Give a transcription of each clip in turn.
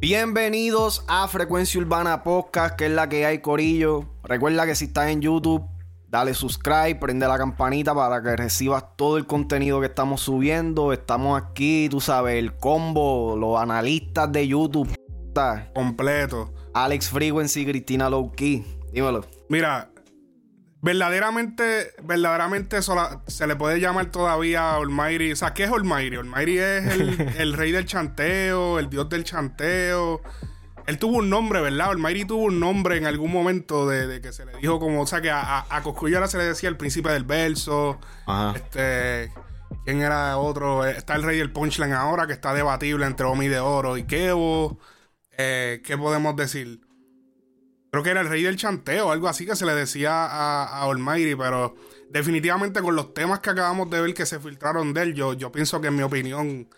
Bienvenidos a Frecuencia Urbana Podcast, que es la que hay, Corillo. Recuerda que si estás en YouTube, dale subscribe, prende la campanita para que recibas todo el contenido que estamos subiendo. Estamos aquí, tú sabes, el combo, los analistas de YouTube. Completo. Alex Frequency, Cristina Lowkey. Dímelo. Mira, verdaderamente, verdaderamente se le puede llamar todavía Almighty. O sea, ¿qué es Almighty? Almighty es el, rey del chanteo, el dios del chanteo. Él tuvo un nombre, ¿verdad? Almighty tuvo un nombre en algún momento de, que se le dijo como, o sea, que a, a, se le decía el príncipe del verso. Ajá. Este, ¿quién era otro? Está el rey del punchline ahora, que está debatible entre Omi de Oro y Kevo. Eh, ¿Qué podemos decir? Creo que era el rey del chanteo, algo así que se le decía a, a Almighty, pero definitivamente con los temas que acabamos de ver que se filtraron de él, yo, yo pienso que en mi opinión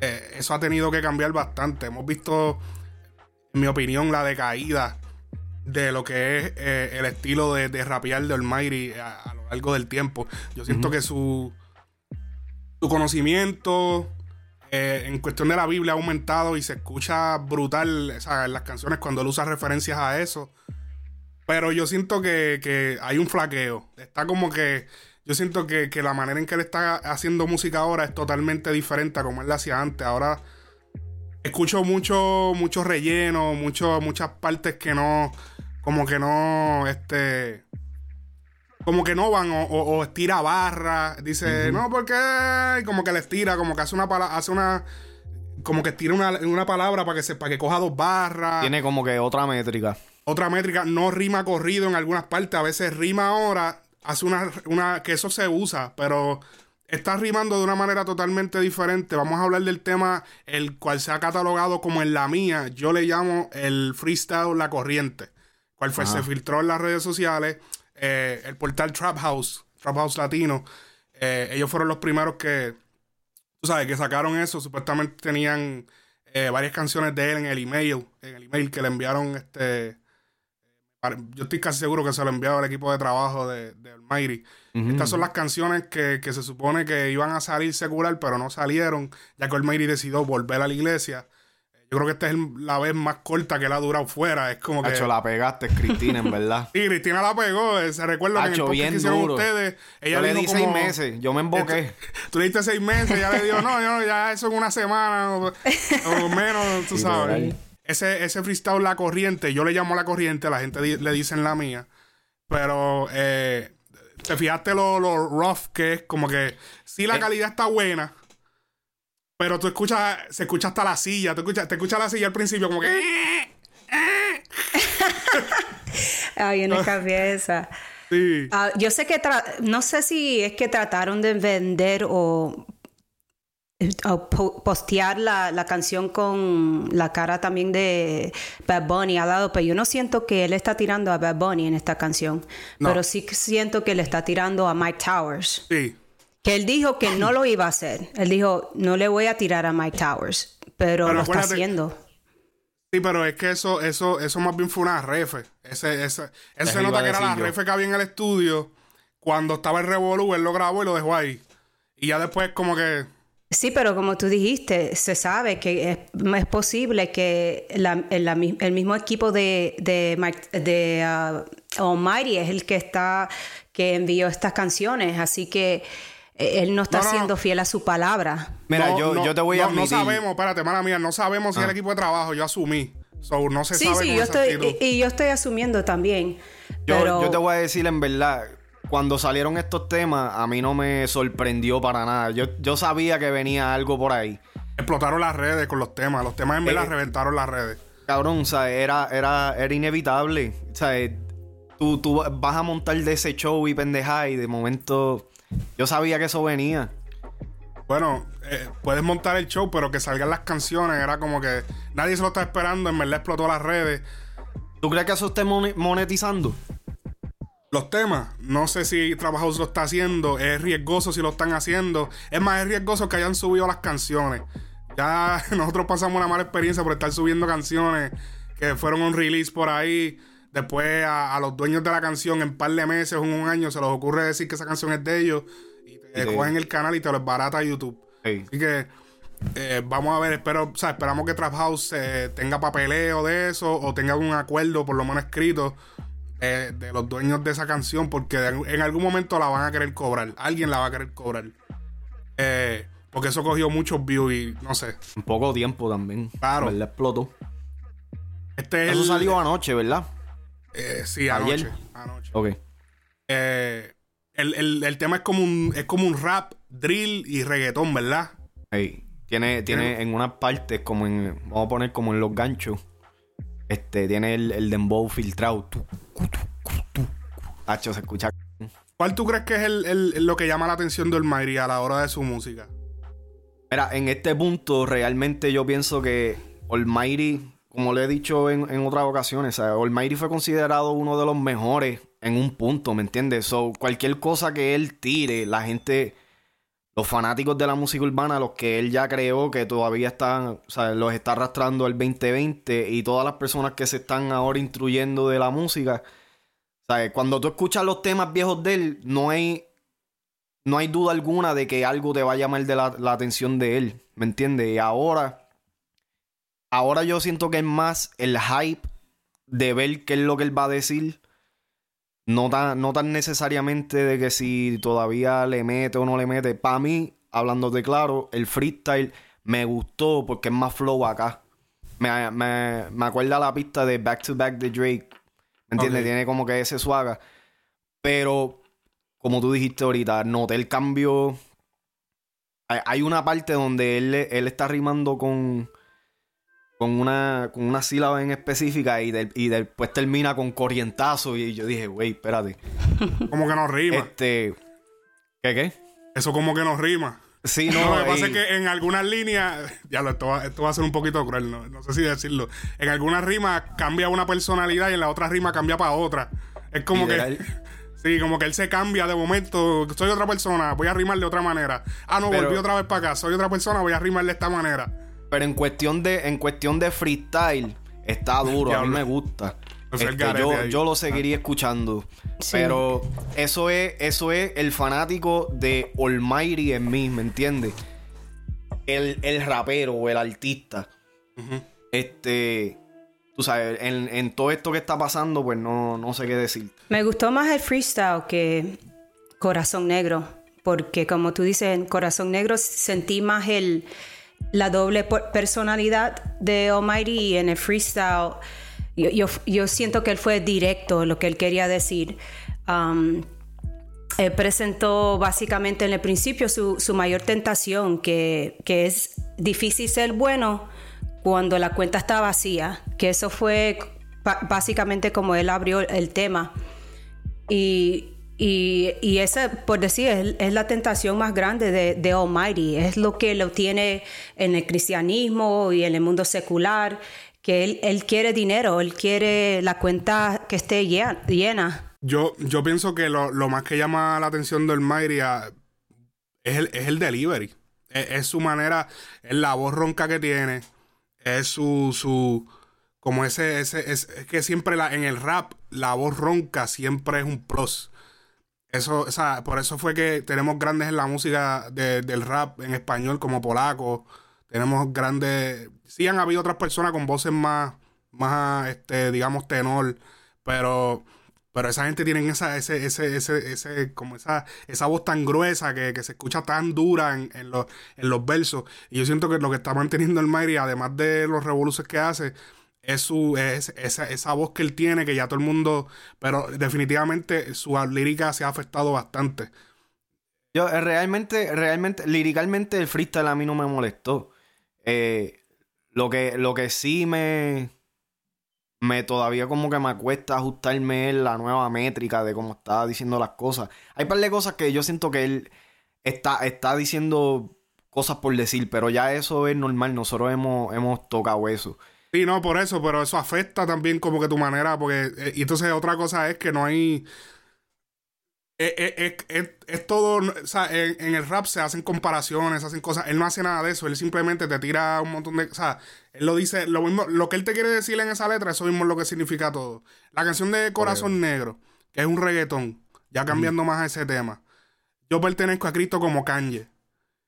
eh, eso ha tenido que cambiar bastante. Hemos visto, en mi opinión, la decaída de lo que es eh, el estilo de, de rapear de Almighty a, lo largo del tiempo. Yo siento que su, su conocimiento, eh, en cuestión de la Biblia ha aumentado y se escucha brutal en las canciones cuando él usa referencias a eso. Pero yo siento que, hay un flaqueo. Está como que. Yo siento que, la manera en que él está haciendo música ahora es totalmente diferente a como él la hacía antes. Ahora escucho mucho, mucho relleno, mucho, muchas partes que no. Como que no. Este como que no van o, estira barra. Dice, no, porque como que le estira, como que hace una hace una como que estira una, palabra para que se, para que coja dos barras. Tiene como que otra métrica. Otra métrica, no rima corrido en algunas partes, a veces rima ahora, hace una, una que eso se usa, pero está rimando de una manera totalmente diferente. Vamos a hablar del tema el cual se ha catalogado como en la mía. Yo le llamo el freestyle la corriente. Cual fue, se filtró en las redes sociales. Eh, el portal Trap House, Trap House Latino, eh, ellos fueron los primeros que, tú sabes, que sacaron eso. Supuestamente tenían eh, varias canciones de él en el email, en el email que le enviaron este. Yo estoy casi seguro que se lo enviado al equipo de trabajo de, de Almighty. Estas son las canciones que, que, se supone que iban a salir secular, pero no salieron, ya que Almighty decidió volver a la iglesia. Yo creo que esta es la vez más corta que la ha durado fuera. Es como que. Hacho, la pegaste, Cristina, en verdad. sí, Cristina la pegó. Se recuerda que en el bien que hicieron ustedes. Ella le di seis meses. Yo me emboqué. Tú le diste seis meses. Ella le dijo, no, yo, ya eso en una semana o, menos, tú sabes. Ese, ese freestyle, la corriente, yo le llamo la corriente, la gente le dice en la mía. Pero, eh, te fijaste lo, lo rough que es, como que sí la eh. calidad está buena pero tú escuchas, se escucha hasta la silla, tú escuchas, te escuchas la silla al principio como que... Ay, una cabeza. Sí. Ah, yo sé que, no sé si es que trataron de vender o, postear la, canción con la cara también de Bad Bunny al lado, pero yo no siento que él está tirando a Bad Bunny en esta canción, pero sí siento que le está tirando a Mike Towers. Sí. Que él dijo que no lo iba a hacer. Él dijo, no le voy a tirar a Mike Towers, pero, lo está haciendo. Sí, pero es que eso, eso, eso más bien fue una refe. Ese, ese, eso se nota que era la refe que había en el estudio. Cuando estaba el Revolu, él lo grabó y lo dejó ahí. Y ya después como que... Sí, pero como tú dijiste, se sabe que es, posible que el, mismo equipo de, de, de uh, Almighty es el que está, que envió estas canciones. Así que él no está siendo fiel a su palabra. Mira, yo, yo, te voy a No sabemos, espérate, mala mía, no sabemos si el ah. equipo de trabajo, yo asumí. no se sí, sí, yo estoy, y, yo estoy asumiendo también. Yo, yo te voy a decir en verdad, cuando salieron estos temas, a mí no me sorprendió para nada. Yo, yo sabía que venía algo por ahí. Explotaron las redes con los temas. Los temas en verdad eh, reventaron las redes. Cabrón, o sea, era, era, era inevitable. O sea, tú, tú vas a montar de ese show y pendeja y de momento yo sabía que eso venía. Bueno, eh, puedes montar el show, pero que salgan las canciones era como que nadie se lo está esperando, en verdad explotó las redes. ¿Tú crees que eso esté monetizando? Los temas, no sé si Trabajos lo está haciendo, es riesgoso si lo están haciendo. Es más, es riesgoso que hayan subido las canciones. Ya nosotros pasamos una mala experiencia por estar subiendo canciones que fueron un release por ahí Después a, los dueños de la canción en par de meses o en un año se les ocurre decir que esa canción es de ellos y te cogen el canal y te lo barata a YouTube. Así que eh, vamos a ver, espero, o sea, esperamos que Trap House eh, tenga papeleo de eso o tenga un acuerdo, por lo menos escrito, eh, de los dueños de esa canción, porque en algún momento la van a querer cobrar. Alguien la va a querer cobrar. porque eso cogió muchos views y no sé. Un poco tiempo también. Claro. Explotó. Este eso salió anoche, ¿verdad? Sí, anoche. Anoche. Ok. El, el, tema es como un es como un rap, drill y reggaetón, ¿verdad? Sí. Tiene, tiene en unas partes, como en. Vamos a poner como en los ganchos. Este, tiene el, el dembow filtrado. Hacho, se escucha. ¿Cuál tú crees que es el, lo que llama la atención de Olmairi a la hora de su música? Mira, en este punto, realmente yo pienso que Olmairi, como le he dicho en, en otras ocasiones, Olmairi fue considerado uno de los mejores en un punto, ¿me entiendes? So, cualquier cosa que él tire, la gente los fanáticos de la música urbana, los que él ya creó, que todavía están, o sea, los está arrastrando el 2020 y todas las personas que se están ahora instruyendo de la música. Sea, cuando tú escuchas los temas viejos de él, no hay, no hay duda alguna de que algo te va a llamar de la, la atención de él, ¿me entiendes? Y ahora, ahora yo siento que es más el hype de ver qué es lo que él va a decir no tan, no tan necesariamente de que si todavía le mete o no le mete. Para mí, hablando de claro, el freestyle me gustó porque es más flow acá. Me, me, me acuerda la pista de Back to Back de Drake. ¿Me entiendes? Tiene como que ese suaga. Pero, como tú dijiste ahorita, noté el cambio. Hay, una parte donde él, él está rimando con con una, con una sílaba en específica y, y después termina con corrientazo. Y yo dije, güey, espérate. Como que no rima. Este. ¿Qué qué? Eso como que no rima. Sí, no. Lo que pasa es que en algunas líneas. Ya lo, esto va, esto va a ser un poquito cruel, no, sé si decirlo. En algunas rimas cambia una personalidad y en la otra rima cambia para otra. Es como que. Sí, como que él se cambia de momento. Soy otra persona, voy a rimar de otra manera. Ah, no, volví otra vez para acá. Soy otra persona, voy a rimar de esta manera. Pero en cuestión de, en cuestión de freestyle, está duro. a mí me gusta. Este, yo, lo seguiría escuchando. Pero eso es, eso es el fanático de Almighty en mí, ¿me entiendes? El, el, rapero o el artista. Este. Tú sabes, en, todo esto que está pasando, pues no, no sé qué decir. Me gustó más el freestyle que Corazón Negro. Porque como tú dices, en Corazón Negro sentí más el la doble personalidad de Almighty en el freestyle yo, siento que él fue directo lo que él quería decir. Um, él presentó básicamente en el principio su, mayor tentación, que, es difícil ser bueno cuando la cuenta está vacía, que eso fue básicamente como él abrió el tema. Y y, y esa, por decir, es, la tentación más grande de, de, Almighty. Es lo que lo tiene en el cristianismo y en el mundo secular, que él, él quiere dinero, él quiere la cuenta que esté llena. Yo, yo pienso que lo, lo más que llama la atención de Almighty es el, es el delivery. Es, su manera, es la voz ronca que tiene, es su... su como ese, ese es, que siempre la, en el rap la voz ronca siempre es un pros. Eso, o sea, por eso fue que tenemos grandes en la música del rap en español como polaco. Tenemos grandes. Sí han habido otras personas con voces más, más, este, digamos, tenor, pero, pero esa gente tiene esa, ese, ese, ese, ese, como esa, esa voz tan gruesa que, se escucha tan dura en, en, los, en los versos. Y yo siento que lo que está manteniendo el Mayri, además de los revoluciones que hace, es su es, esa, esa, voz que él tiene que ya todo el mundo pero definitivamente su lírica se ha afectado bastante. Yo eh, realmente realmente líricamente el freestyle a mí no me molestó. Eh, lo que lo que sí me me todavía como que me cuesta ajustarme la nueva métrica de cómo está diciendo las cosas. Hay un par de cosas que yo siento que él está está diciendo cosas por decir pero ya eso es normal. Nosotros hemos hemos tocado eso Sí, no, por eso, pero eso afecta también como que tu manera, porque, eh, y entonces otra cosa es que no hay... Es, eh, eh, es, todo, o sea, en, el rap se hacen comparaciones, hacen cosas. Él no hace nada de eso, él simplemente te tira un montón de. O sea, él lo dice, lo mismo, lo que él te quiere decir en esa letra, eso mismo es lo que significa todo. La canción de Corazón Negro, que es un reggaetón, ya cambiando más a ese tema. Yo pertenezco a Cristo como Kanye.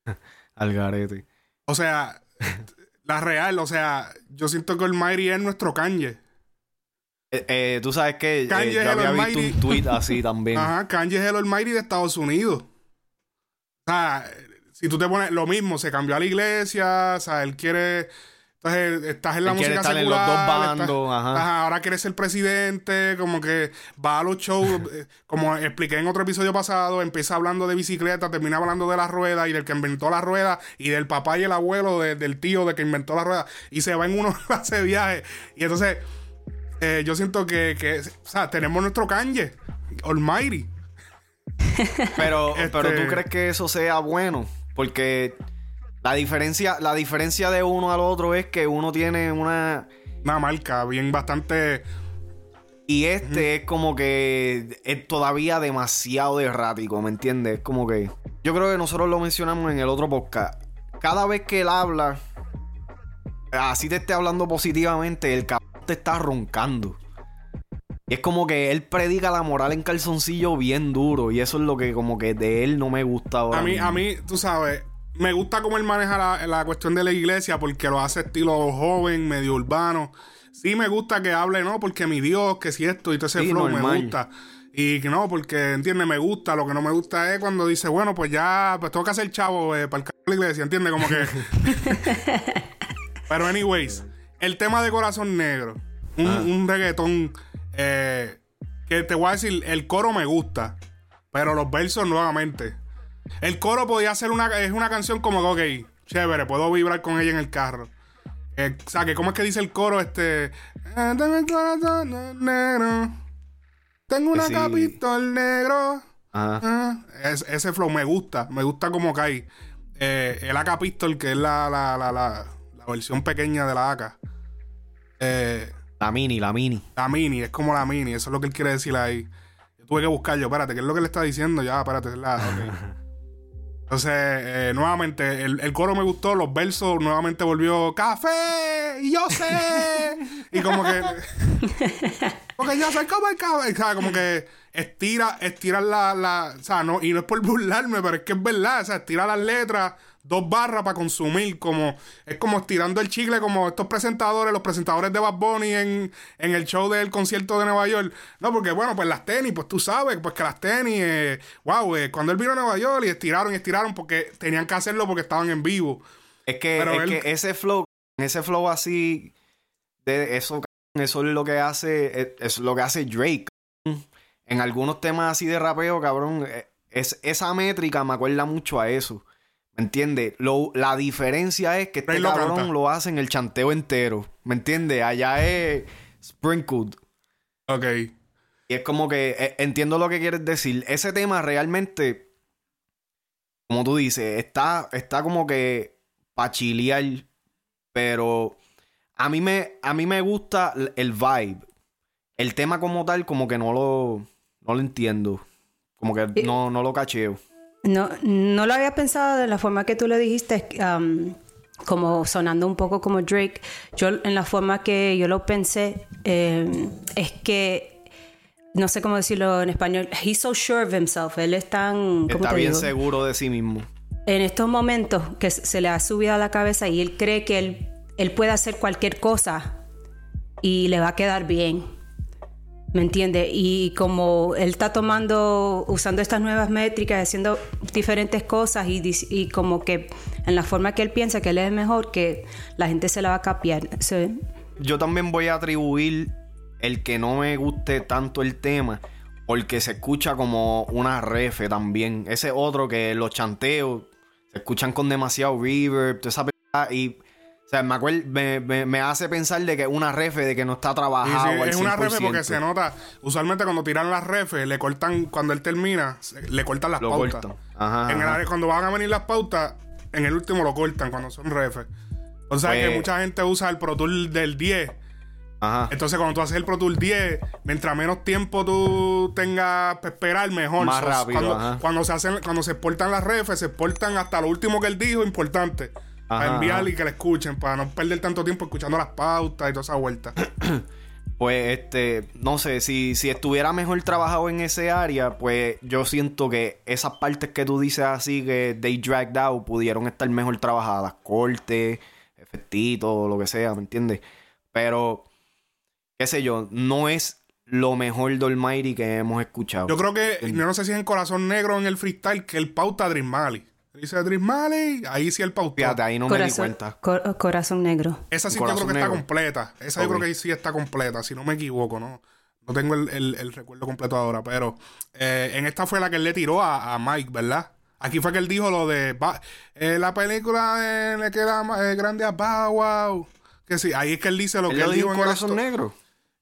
Al garete. O sea, la real, o sea, yo siento que Almighty es nuestro Kanye. Eh, eh, tú sabes que eh, Kanye yo es el había visto un tweet así también. Ajá, Kanye es el Almighty de Estados Unidos. O sea, si tú te pones lo mismo, se cambió a la iglesia, o sea, él quiere. Entonces, estás en la Él música estar en los secular. dos estás- bandos, ajá. ahora quiere ser presidente, como que va a los shows, eh, como expliqué en otro episodio pasado, empieza hablando de bicicleta, termina hablando de la rueda y del que inventó la rueda y del papá y el abuelo de- del tío de que inventó la rueda y se va en uno de viaje. Y entonces, eh, yo siento que, que, o sea, tenemos nuestro Kanye, Almighty. Pero, Este- pero tú crees que eso sea bueno, porque la diferencia, la diferencia de uno al otro es que uno tiene una Una marca bien bastante. y este es como que es todavía demasiado errático, ¿me entiendes? Es como que yo creo que nosotros lo mencionamos en el otro podcast. Cada vez que él habla, así te esté hablando positivamente, el cabrón te está roncando. Y es como que él predica la moral en calzoncillo bien duro. Y eso es lo que como que de él no me gusta ahora. A mí, mismo. a mí, tú sabes, me gusta cómo él maneja la, la cuestión de la iglesia porque lo hace estilo joven, medio urbano. Sí me gusta que hable, ¿no? Porque mi Dios, que si esto y todo ese Sí, flow me gusta. Y que no, porque, entiende, me gusta. Lo que no me gusta es cuando dice, bueno, pues ya, pues tengo que hacer chavo eh, para el de la iglesia, ¿entiende? Como que... Pero, anyways, el tema de Corazón Negro, un, Ah. un reggaetón eh, que te voy a decir, el coro me gusta, pero los versos nuevamente. El coro podía ser una, es una canción como ok, chévere, puedo vibrar con ella en el carro. Eh, o sea, que ¿cómo es que dice el coro? Este. "Eh, Tengo el corazón negro. Tengo una Sí. capitol negro. Ajá. Ah, es- ese flow me gusta, me gusta como cae. Eh, el AK Pistol, que es la, la, la, la, la versión pequeña de la AK. Eh, La mini, la mini. la mini, es como la mini, eso es lo que él quiere decir ahí. Yo tuve que buscarlo, espérate, ¿qué es lo que le está diciendo? Ya, espérate, es la, ok. Entonces, eh, nuevamente, el, el coro me gustó, los versos nuevamente volvió ¡Café! ¡Y yo sé! y como que. Porque yo soy como el café. O sea, como que estira, estira la, la. O sea, no, y no es por burlarme, pero es que es verdad. O sea, estira las letras, dos barras para consumir. Como, es como estirando el chicle, como estos presentadores, los presentadores de Bad Bunny en, en el show del concierto de Nueva York. No, porque bueno, pues las tenis, pues tú sabes, pues que las tenis, eh, wow, eh, cuando él vino a Nueva York y estiraron y estiraron porque tenían que hacerlo porque estaban en vivo. Es que, Pero es él- que ese flow, ese flow así, de eso, eso es lo que hace, es, es lo que hace Drake. En algunos temas así de rapeo, cabrón, eh, es, esa métrica me acuerda mucho a eso. ¿Me entiendes? Lo- La diferencia es que este lo cabrón canta. lo hace en el chanteo entero. ¿Me entiendes? Allá es sprinkled. Ok. Y es como que eh, entiendo lo que quieres decir. Ese tema realmente, como tú dices, está, está como que para chilear, pero a mí me, a mí me gusta el vibe. El tema como tal, como que no lo, no lo entiendo. Como que Eh, no, no lo cacheo. No, no lo había pensado de la forma que tú lo dijiste, um, como sonando un poco como Drake. Yo, en la forma que yo lo pensé, eh, es que, no sé cómo decirlo en español, he's so sure of himself. Él es tan, ¿cómo Está bien digo? seguro de sí mismo. En estos momentos que se se le ha subido a la cabeza y él cree que él, él puede hacer cualquier cosa y le va a quedar bien. ¿Me entiende? Y como él está tomando, usando estas nuevas métricas, haciendo diferentes cosas y, como que en la forma que él piensa que él es mejor, que la gente se la va a capiar. Sí. Yo también voy a atribuir el que no me guste tanto el tema, porque se escucha como una refe también. Ese otro que los chanteos se escuchan con demasiado reverb, toda esa y sea, me, acuer- me, me- me hace pensar de que es una refe, de que no está Sí, trabajado. sí, al es una refe 100%. porque se nota. Usualmente cuando tiran las refes, le cortan, cuando él termina, le cortan las Lo pautas. Ajá, En el ajá. área- cuando van a venir las pautas, en el último lo cortan cuando son refes. O sea Pues- que mucha gente usa el Pro Tool del 10. Ajá. Entonces, cuando tú haces el Pro Tool 10, mientras menos tiempo tú tengas para esperar, mejor. Más rápido, Cuando, ajá. cuando se hacen, cuando se exportan las refes, se exportan hasta lo último que él dijo, importante. Para enviar y que le escuchen, para no perder tanto tiempo escuchando las pautas y toda esa vuelta. Pues este, no sé, si, si estuviera mejor trabajado en ese área, pues yo siento que esas partes que tú dices así que they dragged out pudieron estar mejor trabajadas, corte, efectito, lo que sea, ¿me entiendes? Pero, qué sé yo, no es lo mejor de Almighty que hemos escuchado. Yo creo que, yo no sé si es en Corazón Negro o en el freestyle, que el pauta Dream Mali. Dice Dream Mali, ahí sí el. Fíjate, ahí no me di cuenta. cor- corazón negro. Esa sí yo Corazón creo que está completa. Esa yo creo que ahí sí está completa, si no me equivoco, ¿no? No tengo el, el- el recuerdo completo ahora, pero eh, en esta fue la que él le tiró a, a Mike, ¿verdad? Aquí fue que él dijo lo de "Va- eh, la película eh, le queda eh, grande a Bow Wow. Que sí, ahí es que él dice lo ¿Él que él dijo en en Corazón esto. Negro?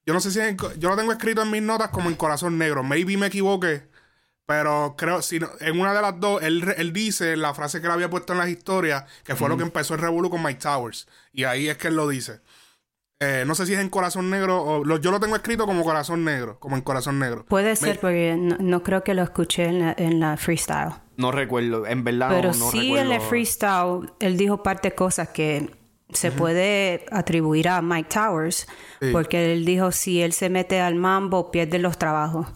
Yo no sé si en yo lo tengo escrito en mis notas como en Corazón Negro. Maybe me equivoqué. Pero creo, si no- en una de las dos, él, re- él dice la frase que él había puesto en las historias, que fue lo que empezó el revolú con Mike Towers. Y ahí es que él lo dice. Eh, no sé si es en Corazón Negro o lo- yo lo tengo escrito como Corazón Negro, como en Corazón Negro. Puede ser porque no, no creo que lo escuché en la, en la freestyle. No recuerdo, en verdad Pero no, no sí recuerdo. en el freestyle él dijo parte de cosas que se puede atribuir a Mike Towers, porque él dijo si él se mete al mambo pierde los trabajos,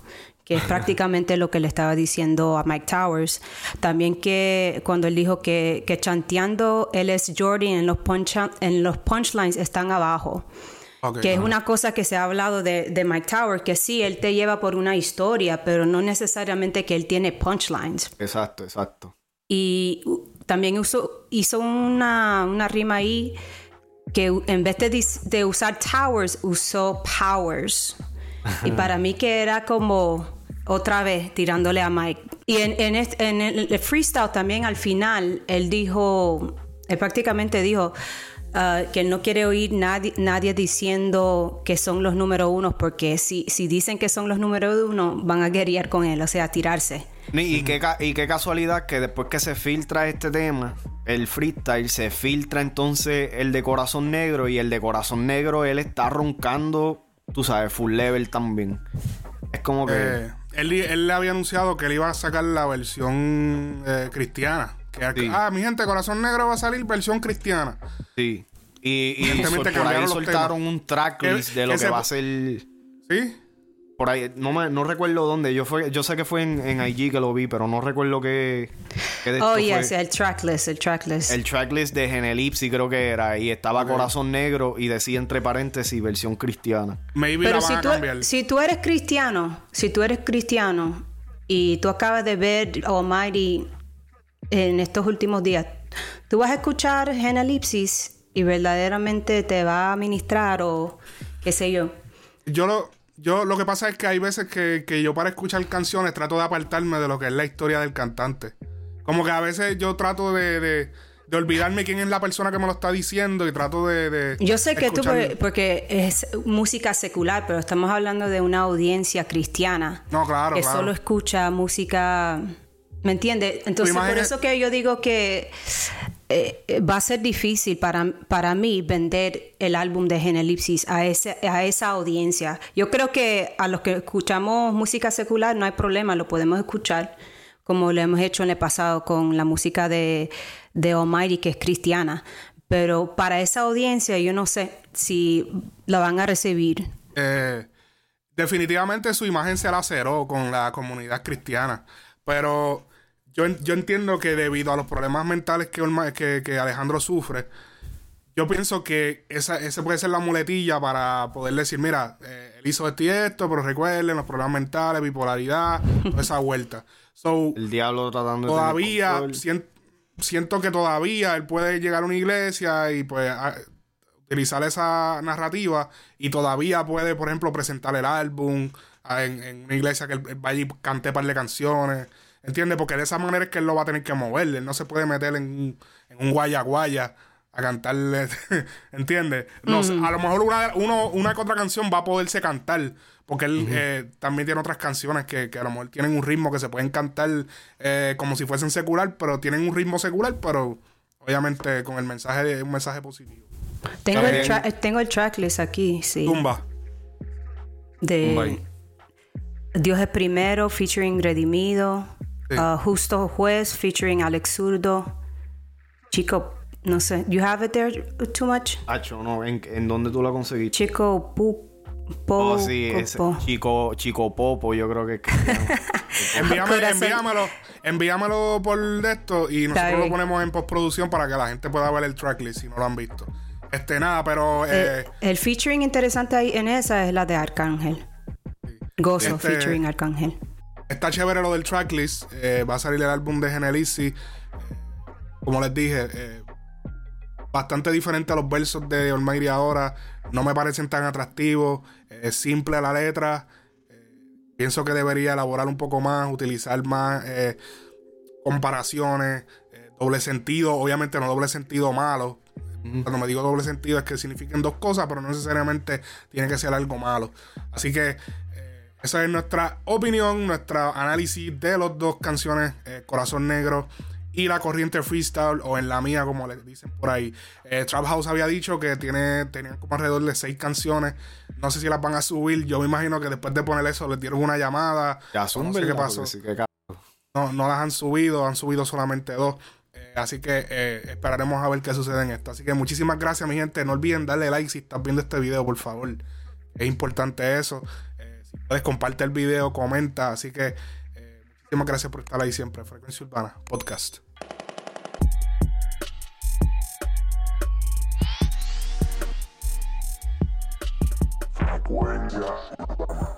que es prácticamente lo que le estaba diciendo a Mike Towers. También que cuando él dijo que, que chanteando él es Jordan en los, punch, en los punchlines están abajo. Que es una cosa que se ha hablado de, de Mike Towers, que sí, él te lleva por una historia, pero no necesariamente que él tiene punchlines. Exacto, exacto. Y también usó, hizo una, una rima ahí que en vez de, de usar towers, usó powers. Y para mí que era como otra vez tirándole a Mike. Y en, en, est- en el, freestyle también al final, él dijo, él prácticamente dijo ah, que él no quiere oír nadie, nadie diciendo que son los número uno, porque si, si dicen que son los número uno, van a guerrear con él, o sea, tirarse. Ni- Y qué, y qué casualidad que después que se filtra este tema, el freestyle, se filtra entonces el de Corazón Negro y el de Corazón Negro él está roncando, tú sabes, full level también. Es como que... Eh, él, él le había anunciado que él iba a sacar la versión eh, cristiana. Que era- Sí. Ah, mi gente, Corazón Negro va a salir versión cristiana. Sí. Y, y por ahí soltaron temas. un tracklist Que- de lo que se- va a ser... ¿Sí? Por ahí, no, me, no recuerdo dónde. Yo fue, yo sé que fue en, en IG que lo vi, pero no recuerdo qué, Oh, yes, fue. el tracklist, el tracklist. El tracklist de Genelipsi creo que era. Y estaba Corazón Negro y decía entre paréntesis versión cristiana. Maybe Pero la van si a tú, cambiar. si tú eres cristiano, si tú eres cristiano y tú acabas de ver Almighty en estos últimos días, tú vas a escuchar Genelipsis y verdaderamente te va a ministrar o qué sé yo. Yo lo, yo lo que pasa es que hay veces que, que yo para escuchar canciones trato de apartarme de lo que es la historia del cantante. Como que a veces yo trato de, de, de olvidarme quién es la persona que me lo está diciendo y trato de... de Yo sé que tú, escuchar- por- porque es música secular, pero estamos hablando de una audiencia cristiana. No, claro, que claro. solo escucha música. ¿Me entiendes? Entonces, por es- eso que yo digo que eh, va a ser difícil para, para mí vender el álbum de Genelipsis a, ese, a esa audiencia. Yo creo que a los que escuchamos música secular no hay problema, lo podemos escuchar como lo hemos hecho en el pasado con la música de, de Almighty, que es cristiana. Pero para esa audiencia yo no sé si la van a recibir. Eh, definitivamente su imagen se laceró con la comunidad cristiana. Pero yo, yo entiendo que debido a los problemas mentales que, que Alejandro sufre, yo pienso que esa, esa puede ser la muletilla para poder decir, mira, eh, él hizo esto y esto, pero recuerden los problemas mentales, bipolaridad, toda esa vuelta. So, El diablo tratando de todavía control. sien- siento que todavía él puede llegar a una iglesia y pues a- utilizar esa narrativa y todavía puede por ejemplo presentar el álbum a- en, en una iglesia que él, él vaya y cante par de canciones ¿entiendes? porque de esa manera es que él lo va a tener que mover él no se puede meter en un, en un guaya guaya a cantarle ¿entiendes? No, sé, a lo mejor una, uno, una que otra canción va a poderse cantar porque él eh, también tiene otras canciones que, que a lo mejor tienen un ritmo que se pueden cantar eh, como si fuesen secular, pero tienen un ritmo secular, pero obviamente con el mensaje de un mensaje positivo. Tengo el, tra- tengo el tracklist aquí, sí. Tumba. de. Dios es primero, featuring Redimido. Sí. Uh, Justo Juez, featuring Alex Zurdo. Chico, no sé. You have it there too much? Acho, no, ¿en, en dónde tú la conseguiste? Chico Pu- oh, sí, ese chico, chico Popo, yo creo que. envíamelo, envíamelo por esto y nosotros lo ponemos en postproducción para que la gente pueda ver el tracklist si no lo han visto. Este, nada, pero. Eh, eh, el featuring interesante ahí en esa es la de Arcángel. Gozo este, featuring Arcángel. Está chévere lo del tracklist. Eh, va a salir el álbum de Genelisi. como les dije, bastante diferente a los versos de Almighty ahora. No me parecen tan atractivos. Es simple la letra. pienso que debería elaborar un poco más, utilizar más comparaciones, doble sentido. Obviamente no doble sentido malo cuando me digo doble sentido es que signifiquen dos cosas, pero no necesariamente tiene que ser algo malo. Así que eh, esa es nuestra opinión, nuestro análisis de las dos canciones, eh, Corazón Negro y La Corriente Freestyle, o en la mía, como le dicen por ahí. Eh, Trap House había dicho que tiene, tenían como alrededor de seis canciones. No sé si las van a subir. Yo me imagino que después de poner eso les dieron una llamada. Ya son, no sé qué pasó. no, no las han subido, han subido solamente dos. Así que eh, esperaremos a ver qué sucede en esto. Así que muchísimas gracias, mi gente. No olviden darle like si estás viendo este video, por favor. Es importante eso. Eh, si puedes, comparte el video, comenta. Así que eh, muchísimas gracias por estar ahí siempre. Frecuencia Urbana, podcast. Poesia.